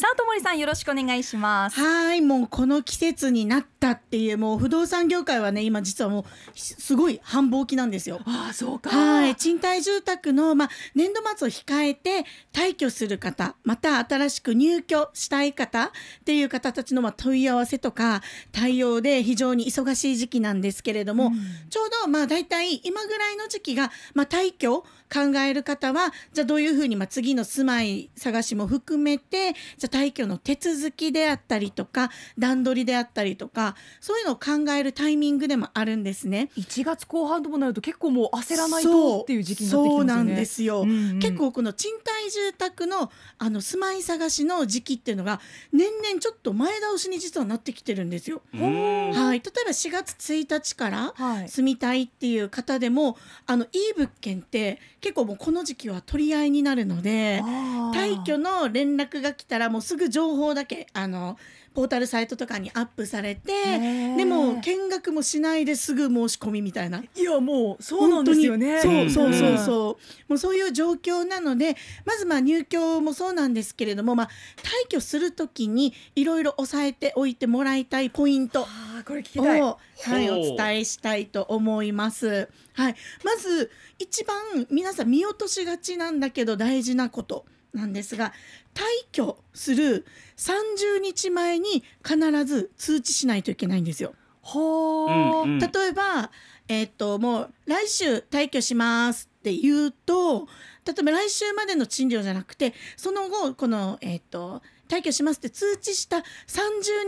さともりさんよろしくお願いします。はいもうこの季節になったっていうもう不動産業界はね今実はもうすごい繁忙期なんですよ。ああそうか。はい賃貸住宅のまあ年度末を控えて退去する方また新しく入居したい方っていう方たちのまあ問い合わせとか対応で非常に忙しい時期なんですけれども、うん、ちょうどまあ大体今ぐらいの時期がまあ退去考える方はじゃあどういうふうにまあ次の住まい探しも含めてじゃ退去の手続きであったりとか段取りであったりとかそういうのを考えるタイミングでもあるんですね。1月後半ともなると結構もう焦らないとっていう時期になってきますよね。そうなんですよ、結構この賃貸住宅のあの住まい探しの時期っていうのが年々ちょっと前倒しに実はなってきてるんですよ。はい、例えば4月1日から住みたいっていう方でも、はい、あのいい物件って結構もうこの時期は取り合いになるので退去の連絡が来たらもうすぐ情報だけあのポータルサイトとかにアップされてでも見学もしないですぐ申し込みみたいな。いやもうそうなんですよね。そうそうそうそう、もうそういう状況なのでまずまあ入居もそうなんですけれどもまあ退去する時にいろいろ押さえておいてもらいたいポイント。これ聞きたい。はい、お伝えしたいと思います。はい、まず一番皆さん見落としがちなんだけど大事なことなんですが退去する30日前に必ず通知しないといけないんですよ。ほ例えば、えー、っともう来週退去しますって言うと例えば来週までの賃料じゃなくてその後この、えー、っと退去しますって通知した30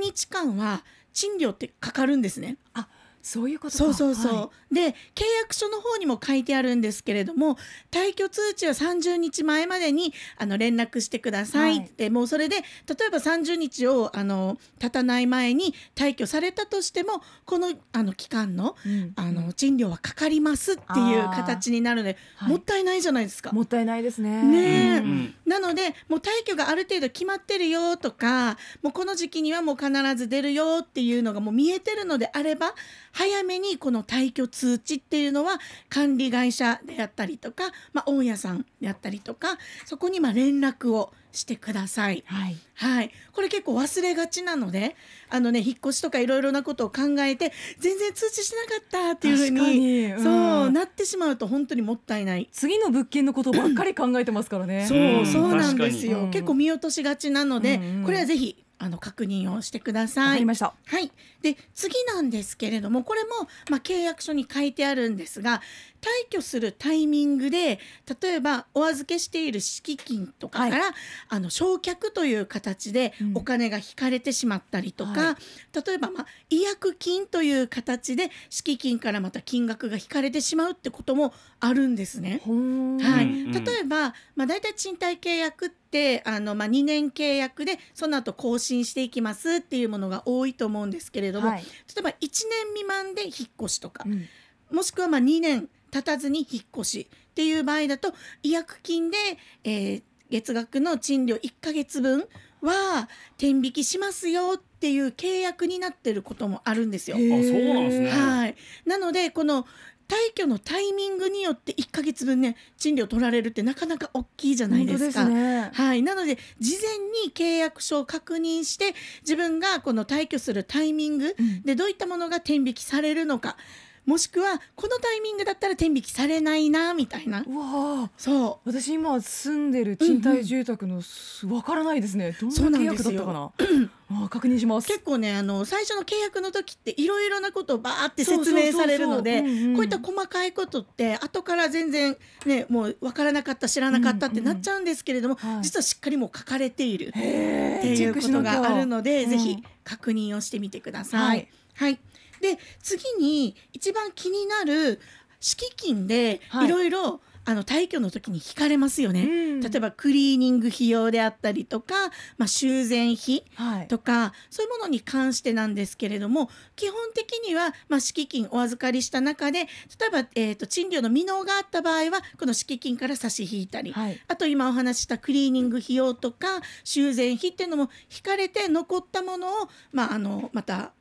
日間は賃料ってかかるんですね。あそういうことそうそうそう、はい、で契約書の方にも書いてあるんですけれども退去通知は30日前までにあの連絡してくださいって、はい、もうそれで例えば30日をあの経たない前に退去されたとしてもこのあの期間のうん、あの賃料はかかりますっていう形になるので、はい、もったいないじゃないですか。もったいないですね。ね、うん、なのでもう退去がある程度決まってるよとかもうこの時期にはもう必ず出るよっていうのがもう見えてるのであれば早めにこの退去通知っていうのは管理会社であったりとか、まあ、大家さんであったりとかそこにま連絡をしてください。はい、はい、これ結構忘れがちなのであのね引っ越しとかいろいろなことを考えて全然通知しなかったっていうふうに、うん、そうなってしまうと本当にもったいない。次の物件のことばっかり考えてますからね。そうそうなんですよ、結構見落としがちなので、これはぜひあの確認をしてください。はい。で次なんですけれどもこれもまあ契約書に書いてあるんですが退去するタイミングで例えばお預けしている敷金とかから、はい、あの償却という形でお金が引かれてしまったりとか、うんはい、例えば、まあ、違約金という形で敷金からまた金額が引かれてしまうってこともあるんですね。はい、例えば、まあ、大体賃貸契約ってあの、まあ、2年契約でその後更新していきますっていうものが多いと思うんですけれども、はい、例えば1年未満で引っ越しとか、うん、もしくはまあ2年経たずに引っ越しっていう場合だと違約金で、えー、月額の賃料1ヶ月分は転引きしますよっていう契約になってることもあるんですよ。あそうなんですね。はい。なのでこの退去のタイミングによって1ヶ月分ね賃料取られるってなかなか大きいじゃないですか。すね、はい、なので事前に契約書を確認して自分がこの退去するタイミングでどういったものが転引きされるのか。うんもしくはこのタイミングだったら転引きされないなみたいな。うわそう。私今住んでる賃貸住宅のわ、うんうん、からないですね。どんな契約だったかな？あ確認します。結構ねあの最初の契約の時っていろいろなことをバーって説明されるのでこういった細かいことって後から全然ねもう分からなかった知らなかったってなっちゃうんですけれども、うんうん、実はしっかりも書かれているっていうことがあるので、ぜひ確認をしてみてください。はい、はい。で次に一番気になる敷金でい。ろいろあの退去の時に引かれますよね、うん、例えばクリーニング費用であったりとか、まあ、修繕費とか、はい、そういうものに関してなんですけれども基本的には、まあ、敷金お預かりした中で例えば、えーと、賃料の未納があった場合はこの敷金から差し引いたり、はい、あと今お話したクリーニング費用とか修繕費っていうのも引かれて残ったものを、まあ、あのまた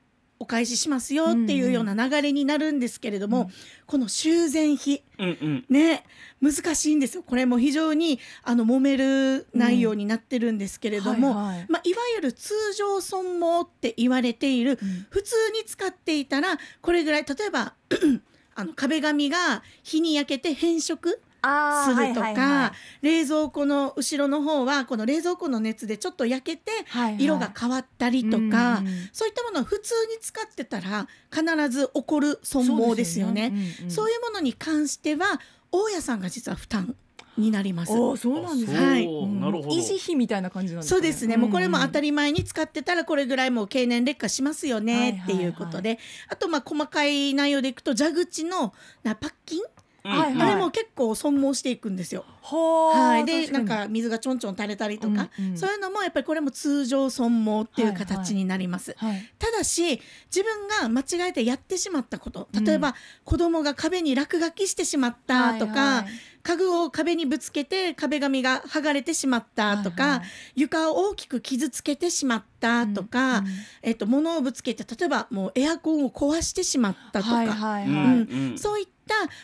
お返ししますよっていうような流れになるんですけれども、この修繕費。うんうん。ね。難しいんですよ。これも非常にあの揉める内容になってるんですけれども、はいはい。まあ、いわゆる通常損耗って言われている、うん。普通に使っていたらこれぐらい例えば あの壁紙が日に焼けて変色するとか、はいはいはい冷蔵庫の後ろの方はこの冷蔵庫の熱でちょっと焼けて色が変わったりとか、うんそういったものを普通に使ってたら必ず起こる損耗ですよね。そういいうものに関しては大家さんが実は負担になります。おーそうなんですね。はいなるほど維持費みたいな感じなんですかね。そうですね、もうこれも当たり。り前に使ってたらこれぐらいもう経年劣化しますよはいねっていうことで、あとまあ細かい内容でいくと蛇口のなパッキン、うんはいはい。あれも結構損耗していくんですよ。はい、でなんか水がちょんちょん垂れたりとか、うんうん。そういうのもやっぱりこれも通常損耗っていう形になります。はい。ただし自分が間違えてやってしまったこと例えば、子供が壁に落書きしてしまったとか、はいはい。家具を壁にぶつけて壁紙が剥がれてしまったとか、はいはい。床を大きく傷つけてしまったとか、うんうんえっと、物をぶつけて例えばもうエアコンを壊してしまったとか、はいはいうん。はい。うん。そういった、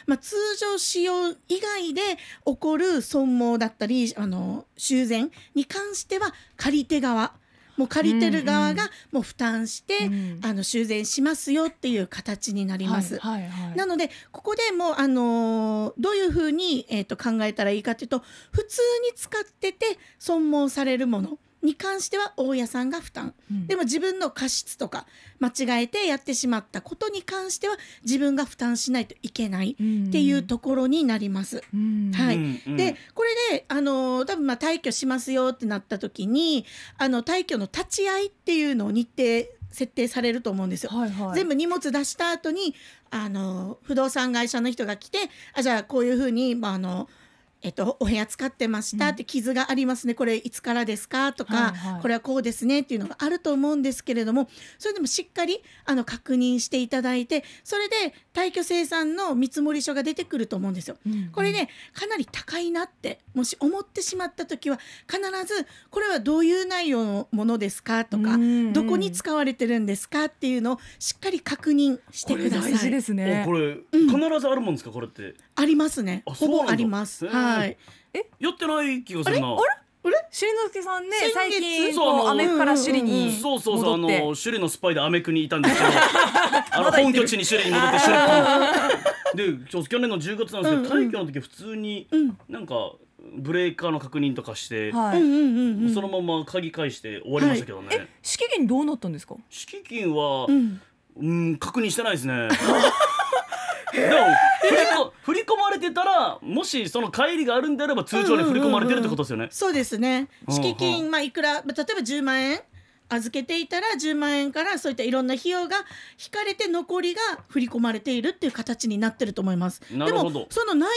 まあ、通常使用以外で起こる損耗だったりあの修繕に関しては借り手側もう借りてる側がもう負担して、うんあの修繕しますよっていう形になります。はいはいはい。なのでここでもう、あのーどういうふうに、えー、と考えたらいいかというと普通に使ってて損耗されるものに関しては大家さんが負担、うんでも自分の過失とか間違えてやってしまったことに関しては自分が負担しないといけないっていうところになります。うんはいうんうんでこれで、あのー多分まあ退去しますよってなった時にあの退去の立ち会いっていうのを日程設定されると思うんですよ。はいはい。全部荷物出した後にあの不動産会社の人が来てあじゃあこういうふうに、まああのえっと、お部屋使ってましたって傷がありますね、これいつからですかとか、はいはいこれはこうですねっていうのがあると思うんですけれどもそれでもしっかりあの確認していただいてそれで退去生産の見積書が出てくると思うんですよ。うんこれねかなり高いなってもし思ってしまった時は必ずこれはどういう内容のものですかとかうんどこに使われてるんですかっていうのをしっかり確認してください。大事ですおねこ。れ必ずあるもんですかこれってありますね。ほあそうなんだ。ぼあります。へー。はい。やってない気がするな。しりのすけさんね先月？最近そうあのこうアメフから首里うんにそうそうそうあ戻って。の首里のスパイでアメクにいたんですけど。あの本拠地に首里に戻って首里でちょ去年の10月なんですけどうんうん。退去の時普通にうん。なんかブレーカーの確認とかしてはい。うんうんうんうん。そのまま鍵返して終わりましたけどね。え敷金どうなったんですか？敷金はうん。うん確認してないですね。でも 振り込まれてたらもしその帰りがあるんであれば通常に振り込まれてるってことですよねそうですね。うん敷金まあいくらまあ例えば10万円預けていたら10万円からそういったいろんな費用が引かれて残りが振り込まれているっていう形になってると思います。なるほどでもその内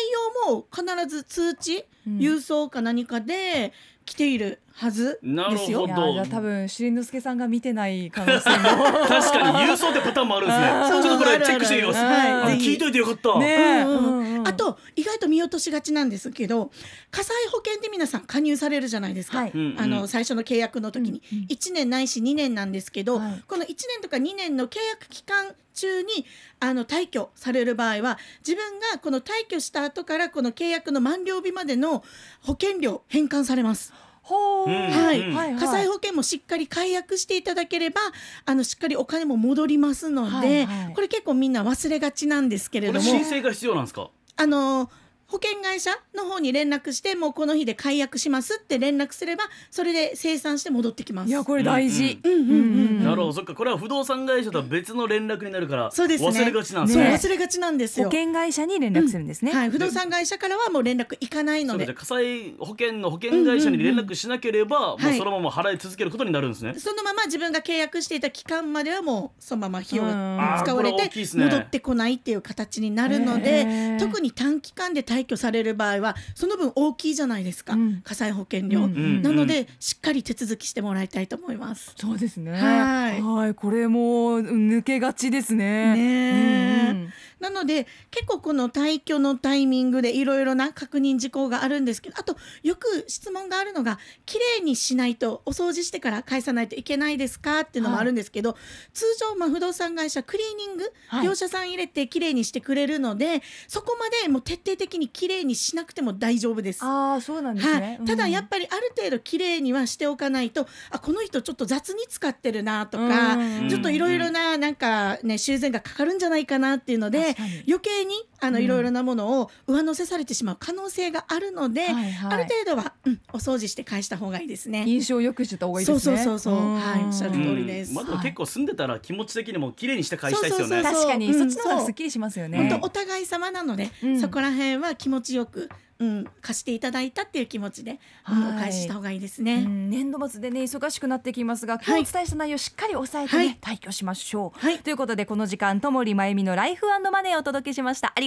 容も必ず通知、うん郵送か何かで来ているはずですよ。なるほど。多分しりのすけさんが見てない可能性も。確かに郵送ってパターンもあるんですね。ちょっとこれチェックしてみますあるあるある。あはい。聞いといてよかった、ねあと意外と見落としがちなんですけど火災保険で皆さん加入されるじゃないですか、はい。うんうん。あの最初の契約の時に、うんうん1年ないし2年なんですけど、はい。この1年とか2年の契約期間中にあの退去される場合は自分がこの退去した後からこの契約の満了日までの保険料返還されます。はいうん。はい。火災保険もしっかり解約していただければあのしっかりお金も戻りますので、はいはい。これ結構みんな忘れがちなんですけれこどもれ申請が必要なんですか？あの保険会社の方に連絡してもうこの日で解約しますって連絡すればそれで生産して戻ってきます。いやこれ大事。うんうんうんうん。なるほど。そっか。これは不動産会社とは別の連絡になるからそうですね。忘れがちなんですそうね忘れがちなんです保よ。険会社に連絡するんですね。はい、不動産会社からはもう連絡いかないので。火災保険の保険会社に連絡しなければ、んもうそのまま払い続けることになるんですね、そのまま自分が契約していた期間まではもうそのまま費用使われて戻ってこないっていう形になるので特に短期間で退退去される場合はその分大きいじゃないですか、うん。火災保険料、うんうんなのでしっかり手続きしてもらいたいと思います。そうですね。はい。はい、これも抜けがちですね。ねえ。うんうんなので結構この退去のタイミングでいろいろな確認事項があるんですけどあとよく質問があるのがきれいにしないとお掃除してから返さないといけないですかっていうのもあるんですけど、通常、まあ、不動産会社クリーニング、はい。業者さん入れてきれいにしてくれるのでそこまでもう徹底的にきれいにしなくても大丈夫です。ああ、そうなんですはね。い、ただやっぱぱりある程度きれいにはしておかないとあこの人ちょっと雑に使ってるなとか、うんちょっといろいろななんかね修繕がかかるんじゃないかなっていうので余計にあのうんいろいろなものを上乗せされてしまう可能性があるので、はいはい。ある程度は、うん、お掃除して返した方がいいですね。印象を良くしてた方がいいですね。そうそうそうそう。うん。はいおっしゃるうん通りです。まあでも結構住んでたら気持ち的にも綺麗にして返したいですよね。そうそう確かに、うんそっちの方がすっきりしますよね。本当お互い様なので、うん。そこら辺は気持ちよく、うん、貸していただいたっていう気持ちで、うんはい。お返しした方がいいですうね。ん。年度末でね忙しくなってきますが今日お伝えした内容しっかり抑えてね、はい。退去しましょう、はい。ということでこの時間ともりまゆみのライフマネーをお届けしました。あり